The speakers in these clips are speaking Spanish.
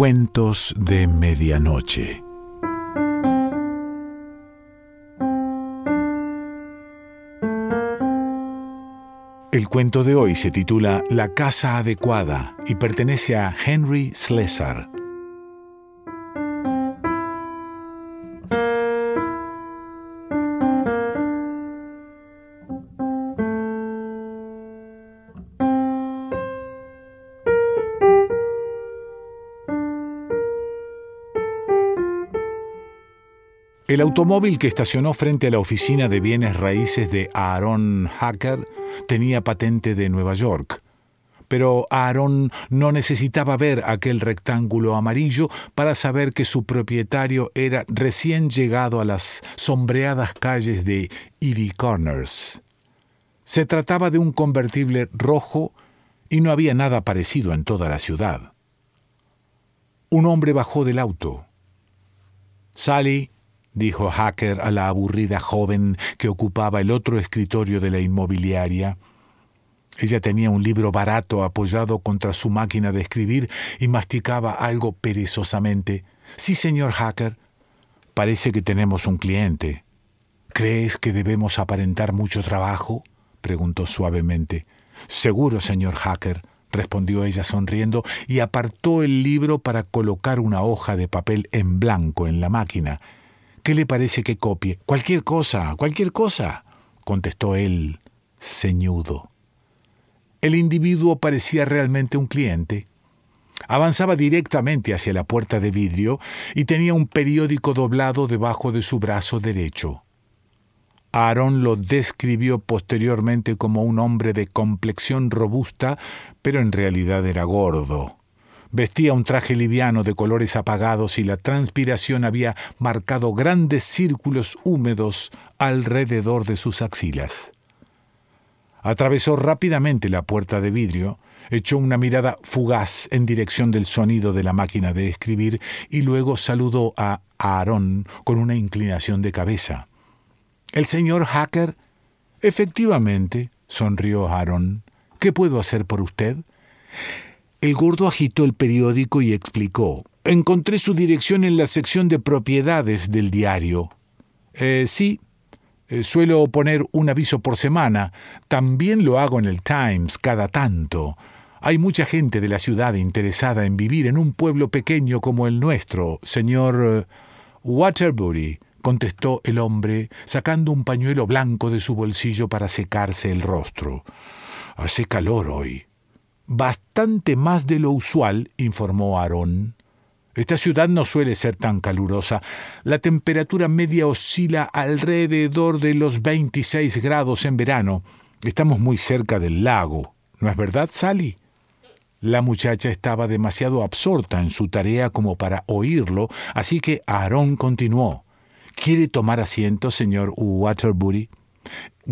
Cuentos de Medianoche. El cuento de hoy se titula La casa adecuada y pertenece a Henry Slessar. El automóvil que estacionó frente a la oficina de bienes raíces de Aaron Hacker tenía patente de Nueva York. Pero Aaron no necesitaba ver aquel rectángulo amarillo para saber que su propietario era recién llegado a las sombreadas calles de Ivy Corners. Se trataba de un convertible rojo y no había nada parecido en toda la ciudad. Un hombre bajó del auto. Sally dijo Hacker a la aburrida joven que ocupaba el otro escritorio de la inmobiliaria. Ella tenía un libro barato apoyado contra su máquina de escribir y masticaba algo perezosamente. Sí, señor Hacker. Parece que tenemos un cliente. ¿Crees que debemos aparentar mucho trabajo? preguntó suavemente. Seguro, señor Hacker, respondió ella sonriendo y apartó el libro para colocar una hoja de papel en blanco en la máquina. ¿Qué le parece que copie? Cualquier cosa, cualquier cosa, contestó él, ceñudo. El individuo parecía realmente un cliente. Avanzaba directamente hacia la puerta de vidrio y tenía un periódico doblado debajo de su brazo derecho. Aaron lo describió posteriormente como un hombre de complexión robusta, pero en realidad era gordo. Vestía un traje liviano de colores apagados y la transpiración había marcado grandes círculos húmedos alrededor de sus axilas. Atravesó rápidamente la puerta de vidrio, echó una mirada fugaz en dirección del sonido de la máquina de escribir y luego saludó a Aarón con una inclinación de cabeza. ¿El señor Hacker? Efectivamente, sonrió Aarón. ¿Qué puedo hacer por usted? El gordo agitó el periódico y explicó. Encontré su dirección en la sección de propiedades del diario. Eh, sí, eh, suelo poner un aviso por semana. También lo hago en el Times cada tanto. Hay mucha gente de la ciudad interesada en vivir en un pueblo pequeño como el nuestro, señor eh, Waterbury, contestó el hombre, sacando un pañuelo blanco de su bolsillo para secarse el rostro. Hace calor hoy. Bastante más de lo usual, informó Aarón. Esta ciudad no suele ser tan calurosa. La temperatura media oscila alrededor de los 26 grados en verano. Estamos muy cerca del lago. ¿No es verdad, Sally? La muchacha estaba demasiado absorta en su tarea como para oírlo, así que Aarón continuó. ¿Quiere tomar asiento, señor Waterbury?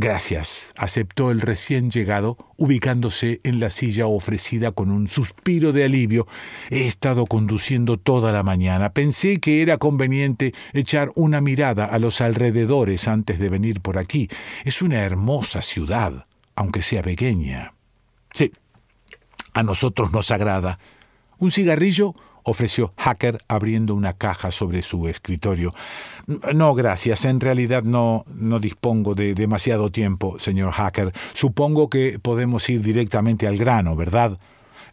Gracias, aceptó el recién llegado, ubicándose en la silla ofrecida con un suspiro de alivio. He estado conduciendo toda la mañana. Pensé que era conveniente echar una mirada a los alrededores antes de venir por aquí. Es una hermosa ciudad, aunque sea pequeña. Sí, a nosotros nos agrada. ¿Un cigarrillo? Ofreció Hacker abriendo una caja sobre su escritorio. No, gracias. En realidad no, no dispongo de demasiado tiempo, señor Hacker. Supongo que podemos ir directamente al grano, ¿verdad?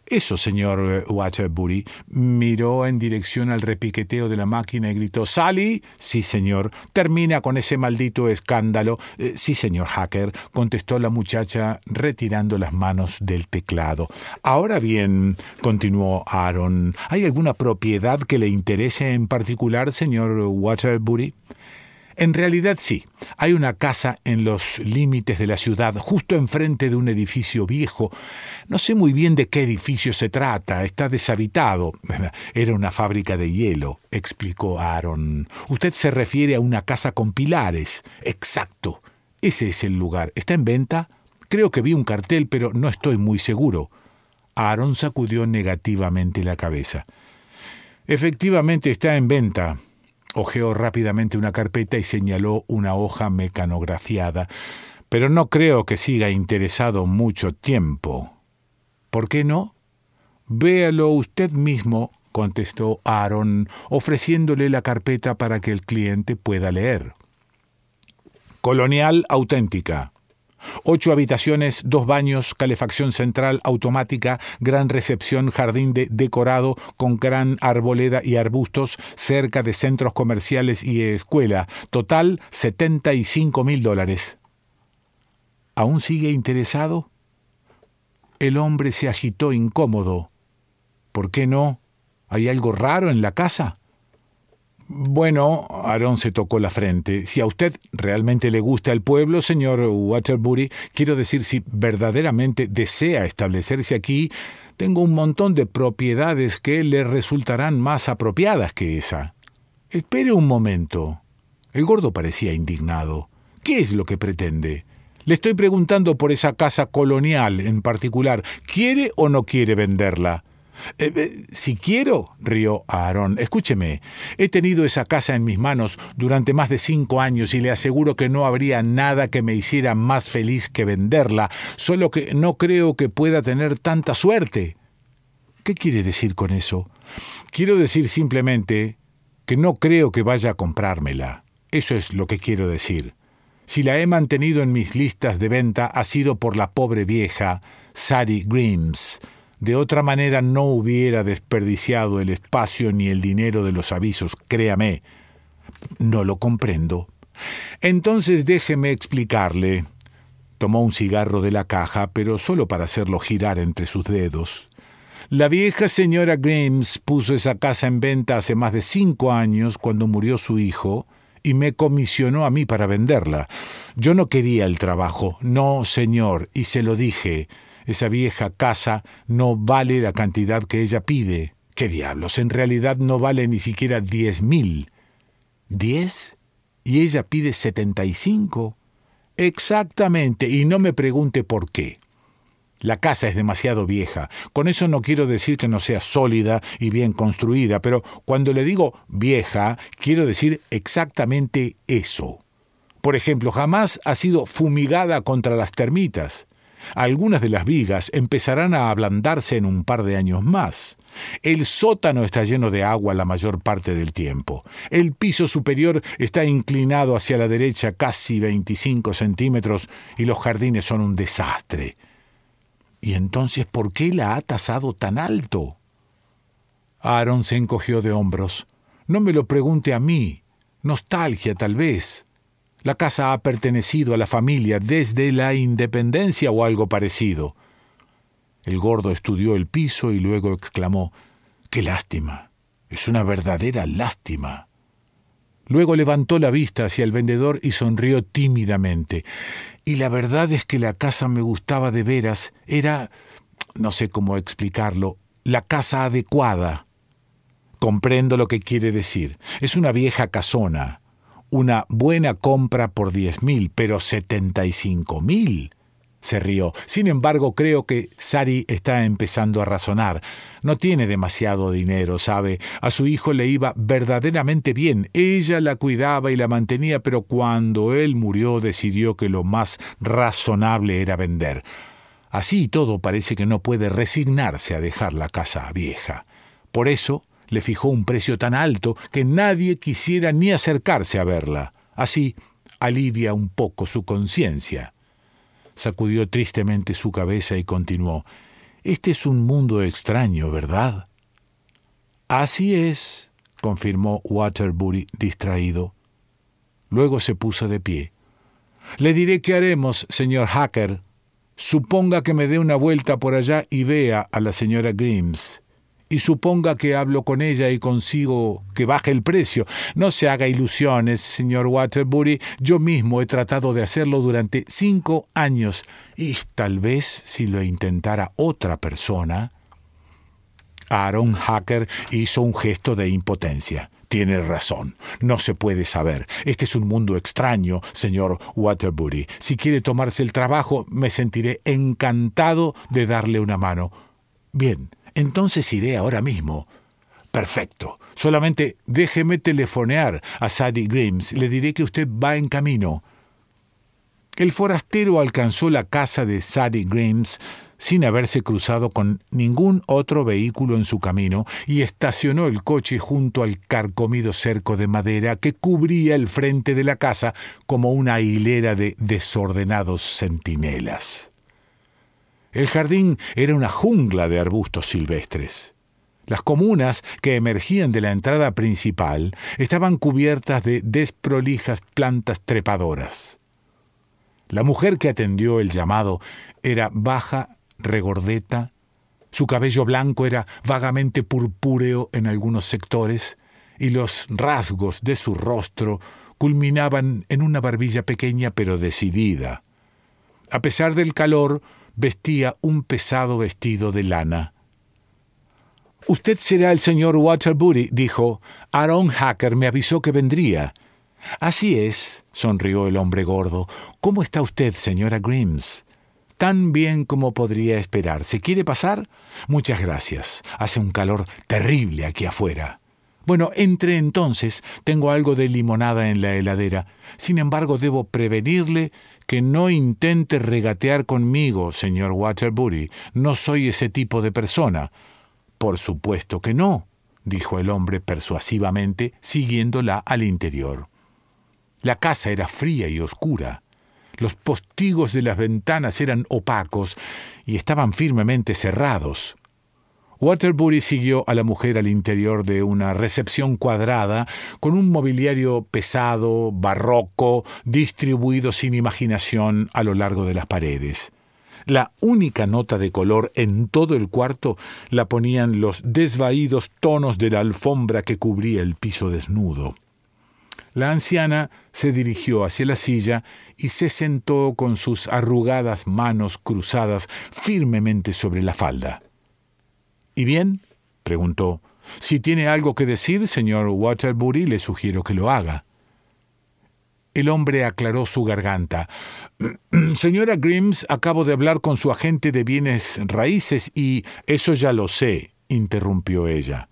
Eso, señor eh, Waterbury. Miró en dirección al repiqueteo de la máquina y gritó ¿Sally? Sí, señor. Termina con ese maldito escándalo. Eh, sí, señor Hacker, contestó la muchacha retirando las manos del teclado. Ahora bien, continuó Aaron, ¿hay alguna propiedad que le interese en particular, señor Waterbury? En realidad sí, hay una casa en los límites de la ciudad, justo enfrente de un edificio viejo. No sé muy bien de qué edificio se trata, está deshabitado. Era una fábrica de hielo, explicó Aaron. Usted se refiere a una casa con pilares. Exacto. Ese es el lugar. ¿Está en venta? Creo que vi un cartel, pero no estoy muy seguro. Aaron sacudió negativamente la cabeza. Efectivamente está en venta. Ojeó rápidamente una carpeta y señaló una hoja mecanografiada. Pero no creo que siga interesado mucho tiempo. ¿Por qué no? Véalo usted mismo, contestó Aaron, ofreciéndole la carpeta para que el cliente pueda leer. Colonial auténtica. Ocho habitaciones, dos baños, calefacción central automática, gran recepción, jardín de decorado con gran arboleda y arbustos cerca de centros comerciales y escuela. Total 75 mil dólares. ¿Aún sigue interesado? El hombre se agitó incómodo. ¿Por qué no? ¿Hay algo raro en la casa? Bueno, Aaron se tocó la frente. Si a usted realmente le gusta el pueblo, señor Waterbury, quiero decir, si verdaderamente desea establecerse aquí, tengo un montón de propiedades que le resultarán más apropiadas que esa. Espere un momento. El gordo parecía indignado. ¿Qué es lo que pretende? Le estoy preguntando por esa casa colonial en particular. ¿Quiere o no quiere venderla? Eh, eh, si quiero, rió Aarón, escúcheme, he tenido esa casa en mis manos durante más de cinco años y le aseguro que no habría nada que me hiciera más feliz que venderla, solo que no creo que pueda tener tanta suerte. ¿Qué quiere decir con eso? Quiero decir simplemente que no creo que vaya a comprármela. Eso es lo que quiero decir. Si la he mantenido en mis listas de venta ha sido por la pobre vieja Sari Grimes, de otra manera no hubiera desperdiciado el espacio ni el dinero de los avisos, créame. No lo comprendo. Entonces déjeme explicarle. Tomó un cigarro de la caja, pero solo para hacerlo girar entre sus dedos. La vieja señora Grimes puso esa casa en venta hace más de cinco años cuando murió su hijo y me comisionó a mí para venderla. Yo no quería el trabajo, no, señor, y se lo dije. Esa vieja casa no vale la cantidad que ella pide. ¿Qué diablos? En realidad no vale ni siquiera diez mil. ¿Diez? ¿Y ella pide setenta y cinco? Exactamente, y no me pregunte por qué. La casa es demasiado vieja. Con eso no quiero decir que no sea sólida y bien construida, pero cuando le digo vieja, quiero decir exactamente eso. Por ejemplo, jamás ha sido fumigada contra las termitas. Algunas de las vigas empezarán a ablandarse en un par de años más. El sótano está lleno de agua la mayor parte del tiempo. El piso superior está inclinado hacia la derecha casi 25 centímetros y los jardines son un desastre. ¿Y entonces por qué la ha tasado tan alto? Aaron se encogió de hombros. No me lo pregunte a mí. Nostalgia, tal vez. La casa ha pertenecido a la familia desde la independencia o algo parecido. El gordo estudió el piso y luego exclamó Qué lástima. Es una verdadera lástima. Luego levantó la vista hacia el vendedor y sonrió tímidamente. Y la verdad es que la casa me gustaba de veras. Era, no sé cómo explicarlo, la casa adecuada. Comprendo lo que quiere decir. Es una vieja casona una buena compra por diez mil, pero setenta y cinco mil. Se rió. Sin embargo, creo que Sari está empezando a razonar. No tiene demasiado dinero, ¿sabe? A su hijo le iba verdaderamente bien. Ella la cuidaba y la mantenía, pero cuando él murió decidió que lo más razonable era vender. Así y todo parece que no puede resignarse a dejar la casa vieja. Por eso le fijó un precio tan alto que nadie quisiera ni acercarse a verla. Así alivia un poco su conciencia. Sacudió tristemente su cabeza y continuó. Este es un mundo extraño, ¿verdad? Así es, confirmó Waterbury distraído. Luego se puso de pie. Le diré qué haremos, señor Hacker. Suponga que me dé una vuelta por allá y vea a la señora Grimes y suponga que hablo con ella y consigo que baje el precio. No se haga ilusiones, señor Waterbury. Yo mismo he tratado de hacerlo durante cinco años y tal vez si lo intentara otra persona. Aaron Hacker hizo un gesto de impotencia. Tiene razón. No se puede saber. Este es un mundo extraño, señor Waterbury. Si quiere tomarse el trabajo, me sentiré encantado de darle una mano. Bien, entonces iré ahora mismo. Perfecto. Solamente déjeme telefonear a Sadie Grimes. Le diré que usted va en camino. El forastero alcanzó la casa de Sadie Grimes sin haberse cruzado con ningún otro vehículo en su camino y estacionó el coche junto al carcomido cerco de madera que cubría el frente de la casa como una hilera de desordenados centinelas. El jardín era una jungla de arbustos silvestres. Las comunas que emergían de la entrada principal estaban cubiertas de desprolijas plantas trepadoras. La mujer que atendió el llamado era baja regordeta, su cabello blanco era vagamente purpúreo en algunos sectores, y los rasgos de su rostro culminaban en una barbilla pequeña pero decidida. A pesar del calor, vestía un pesado vestido de lana. Usted será el señor Waterbury, dijo. Aaron Hacker me avisó que vendría. Así es, sonrió el hombre gordo. ¿Cómo está usted, señora Grims? tan bien como podría esperarse. ¿Quiere pasar? Muchas gracias. Hace un calor terrible aquí afuera. Bueno, entre entonces. Tengo algo de limonada en la heladera. Sin embargo, debo prevenirle que no intente regatear conmigo, señor Waterbury. No soy ese tipo de persona. Por supuesto que no, dijo el hombre persuasivamente, siguiéndola al interior. La casa era fría y oscura. Los postigos de las ventanas eran opacos y estaban firmemente cerrados. Waterbury siguió a la mujer al interior de una recepción cuadrada con un mobiliario pesado, barroco, distribuido sin imaginación a lo largo de las paredes. La única nota de color en todo el cuarto la ponían los desvaídos tonos de la alfombra que cubría el piso desnudo. La anciana se dirigió hacia la silla y se sentó con sus arrugadas manos cruzadas firmemente sobre la falda. ¿Y bien? preguntó. Si tiene algo que decir, señor Waterbury, le sugiero que lo haga. El hombre aclaró su garganta. Señora Grims, acabo de hablar con su agente de bienes raíces y eso ya lo sé, interrumpió ella.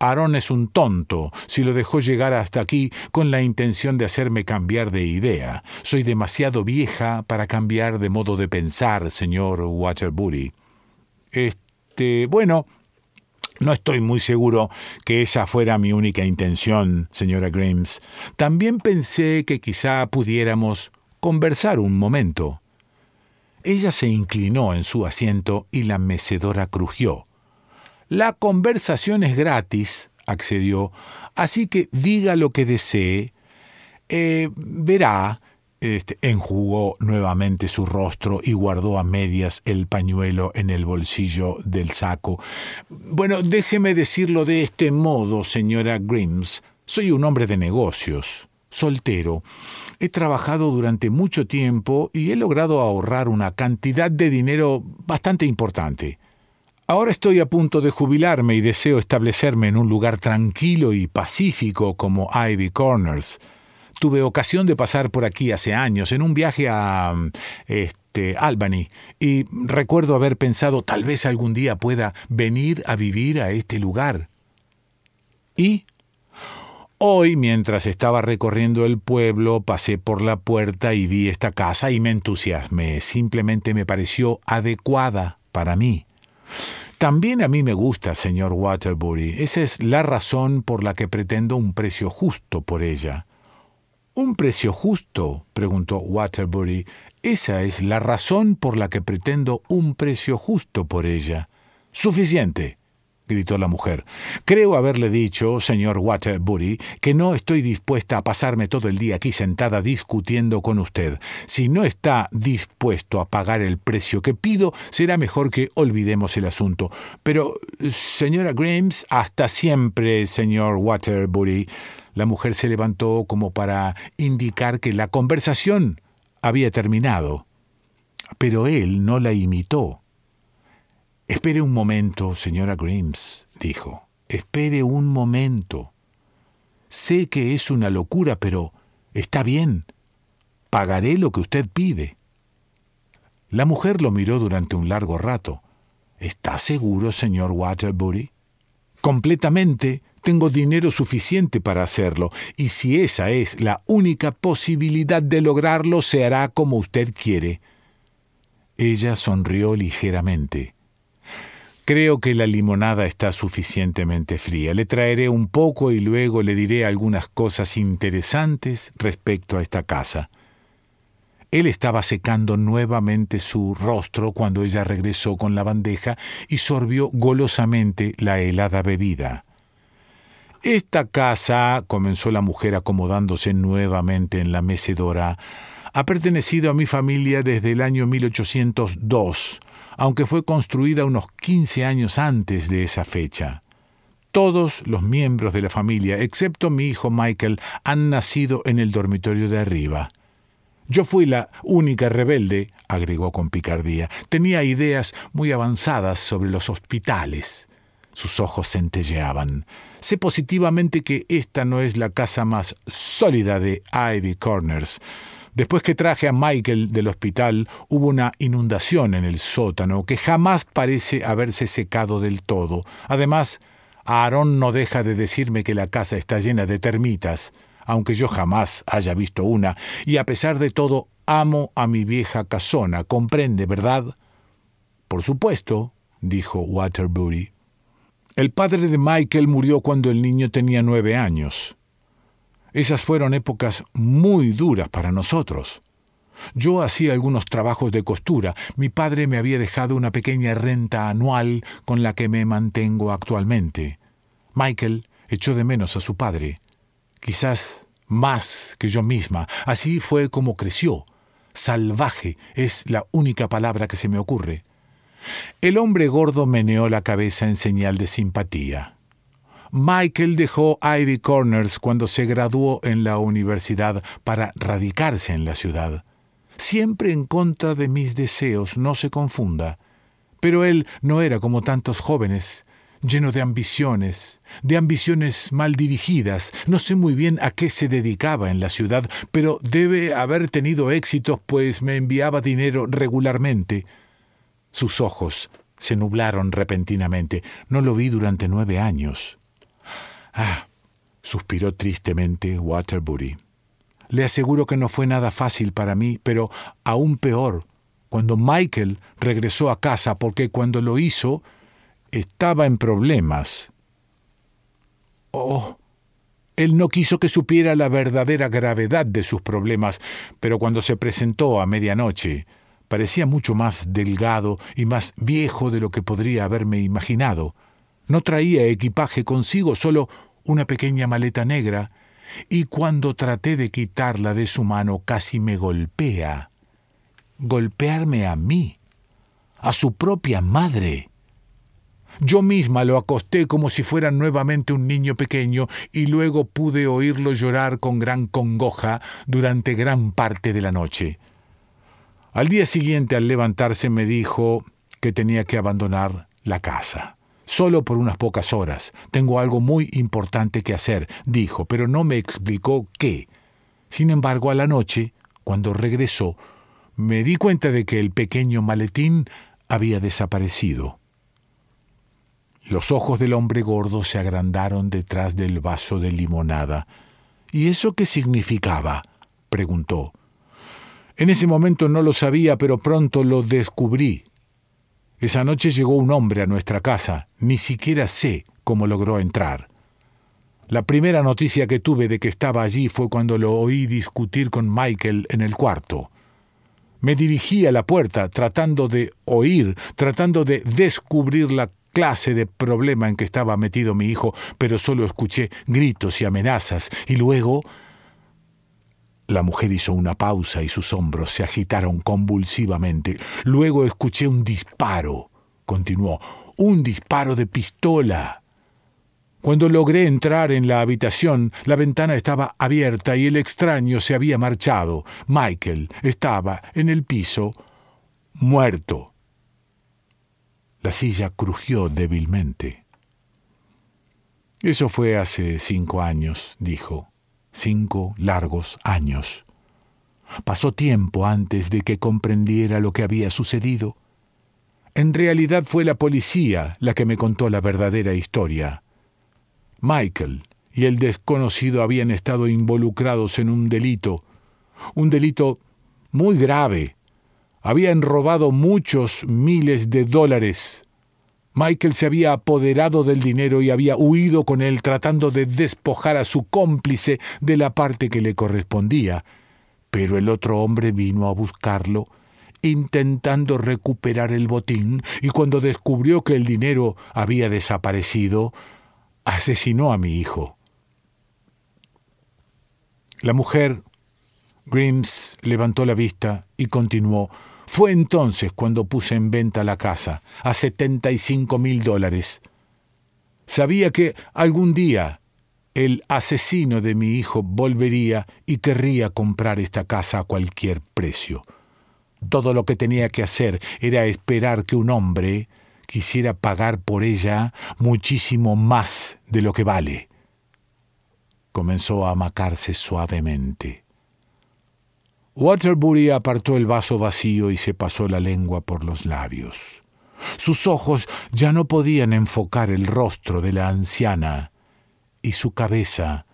Aaron es un tonto si lo dejó llegar hasta aquí con la intención de hacerme cambiar de idea. Soy demasiado vieja para cambiar de modo de pensar, señor Waterbury. Este, bueno, no estoy muy seguro que esa fuera mi única intención, señora Grimes. También pensé que quizá pudiéramos conversar un momento. Ella se inclinó en su asiento y la mecedora crujió. La conversación es gratis, accedió, así que diga lo que desee. Eh, verá, este, enjugó nuevamente su rostro y guardó a medias el pañuelo en el bolsillo del saco. Bueno, déjeme decirlo de este modo, señora Grims. Soy un hombre de negocios, soltero. He trabajado durante mucho tiempo y he logrado ahorrar una cantidad de dinero bastante importante. Ahora estoy a punto de jubilarme y deseo establecerme en un lugar tranquilo y pacífico como Ivy Corners. Tuve ocasión de pasar por aquí hace años en un viaje a este Albany y recuerdo haber pensado tal vez algún día pueda venir a vivir a este lugar. Y Hoy, mientras estaba recorriendo el pueblo, pasé por la puerta y vi esta casa y me entusiasmé. Simplemente me pareció adecuada para mí. También a mí me gusta, señor Waterbury. Esa es la razón por la que pretendo un precio justo por ella. ¿Un precio justo? preguntó Waterbury. Esa es la razón por la que pretendo un precio justo por ella. Suficiente gritó la mujer. Creo haberle dicho, señor Waterbury, que no estoy dispuesta a pasarme todo el día aquí sentada discutiendo con usted. Si no está dispuesto a pagar el precio que pido, será mejor que olvidemos el asunto. Pero, señora Grimes, hasta siempre, señor Waterbury. La mujer se levantó como para indicar que la conversación había terminado. Pero él no la imitó. Espere un momento, señora Grimes, dijo. Espere un momento. Sé que es una locura, pero está bien. Pagaré lo que usted pide. La mujer lo miró durante un largo rato. ¿Está seguro, señor Waterbury? Completamente. Tengo dinero suficiente para hacerlo, y si esa es la única posibilidad de lograrlo, se hará como usted quiere. Ella sonrió ligeramente. Creo que la limonada está suficientemente fría. Le traeré un poco y luego le diré algunas cosas interesantes respecto a esta casa. Él estaba secando nuevamente su rostro cuando ella regresó con la bandeja y sorbió golosamente la helada bebida. Esta casa, comenzó la mujer acomodándose nuevamente en la mecedora, ha pertenecido a mi familia desde el año 1802 aunque fue construida unos 15 años antes de esa fecha. Todos los miembros de la familia, excepto mi hijo Michael, han nacido en el dormitorio de arriba. Yo fui la única rebelde, agregó con picardía. Tenía ideas muy avanzadas sobre los hospitales. Sus ojos centelleaban. Sé positivamente que esta no es la casa más sólida de Ivy Corners. Después que traje a Michael del hospital, hubo una inundación en el sótano que jamás parece haberse secado del todo. Además, Aarón no deja de decirme que la casa está llena de termitas, aunque yo jamás haya visto una, y a pesar de todo amo a mi vieja casona, comprende, ¿verdad? Por supuesto, dijo Waterbury. El padre de Michael murió cuando el niño tenía nueve años. Esas fueron épocas muy duras para nosotros. Yo hacía algunos trabajos de costura. Mi padre me había dejado una pequeña renta anual con la que me mantengo actualmente. Michael echó de menos a su padre. Quizás más que yo misma. Así fue como creció. Salvaje es la única palabra que se me ocurre. El hombre gordo meneó la cabeza en señal de simpatía. Michael dejó Ivy Corners cuando se graduó en la universidad para radicarse en la ciudad. Siempre en contra de mis deseos, no se confunda. Pero él no era como tantos jóvenes, lleno de ambiciones, de ambiciones mal dirigidas. No sé muy bien a qué se dedicaba en la ciudad, pero debe haber tenido éxitos, pues me enviaba dinero regularmente. Sus ojos se nublaron repentinamente. No lo vi durante nueve años. Ah, suspiró tristemente Waterbury. Le aseguro que no fue nada fácil para mí, pero aún peor, cuando Michael regresó a casa, porque cuando lo hizo, estaba en problemas. Oh, él no quiso que supiera la verdadera gravedad de sus problemas, pero cuando se presentó a medianoche, parecía mucho más delgado y más viejo de lo que podría haberme imaginado. No traía equipaje consigo, solo una pequeña maleta negra, y cuando traté de quitarla de su mano casi me golpea. Golpearme a mí, a su propia madre. Yo misma lo acosté como si fuera nuevamente un niño pequeño y luego pude oírlo llorar con gran congoja durante gran parte de la noche. Al día siguiente, al levantarse, me dijo que tenía que abandonar la casa solo por unas pocas horas. Tengo algo muy importante que hacer, dijo, pero no me explicó qué. Sin embargo, a la noche, cuando regresó, me di cuenta de que el pequeño maletín había desaparecido. Los ojos del hombre gordo se agrandaron detrás del vaso de limonada. ¿Y eso qué significaba? preguntó. En ese momento no lo sabía, pero pronto lo descubrí. Esa noche llegó un hombre a nuestra casa, ni siquiera sé cómo logró entrar. La primera noticia que tuve de que estaba allí fue cuando lo oí discutir con Michael en el cuarto. Me dirigí a la puerta tratando de oír, tratando de descubrir la clase de problema en que estaba metido mi hijo, pero solo escuché gritos y amenazas, y luego la mujer hizo una pausa y sus hombros se agitaron convulsivamente. Luego escuché un disparo. Continuó. Un disparo de pistola. Cuando logré entrar en la habitación, la ventana estaba abierta y el extraño se había marchado. Michael estaba en el piso, muerto. La silla crujió débilmente. Eso fue hace cinco años, dijo cinco largos años. Pasó tiempo antes de que comprendiera lo que había sucedido. En realidad fue la policía la que me contó la verdadera historia. Michael y el desconocido habían estado involucrados en un delito, un delito muy grave. Habían robado muchos miles de dólares. Michael se había apoderado del dinero y había huido con él tratando de despojar a su cómplice de la parte que le correspondía. Pero el otro hombre vino a buscarlo, intentando recuperar el botín, y cuando descubrió que el dinero había desaparecido, asesinó a mi hijo. La mujer, Grims, levantó la vista y continuó. Fue entonces cuando puse en venta la casa, a 75 mil dólares. Sabía que algún día el asesino de mi hijo volvería y querría comprar esta casa a cualquier precio. Todo lo que tenía que hacer era esperar que un hombre quisiera pagar por ella muchísimo más de lo que vale. Comenzó a amacarse suavemente. Waterbury apartó el vaso vacío y se pasó la lengua por los labios. Sus ojos ya no podían enfocar el rostro de la anciana y su cabeza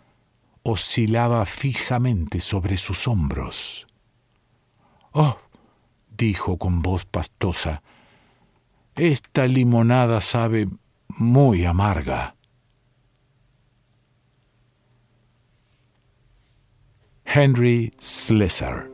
oscilaba fijamente sobre sus hombros. Oh, dijo con voz pastosa, esta limonada sabe muy amarga. Henry Slessor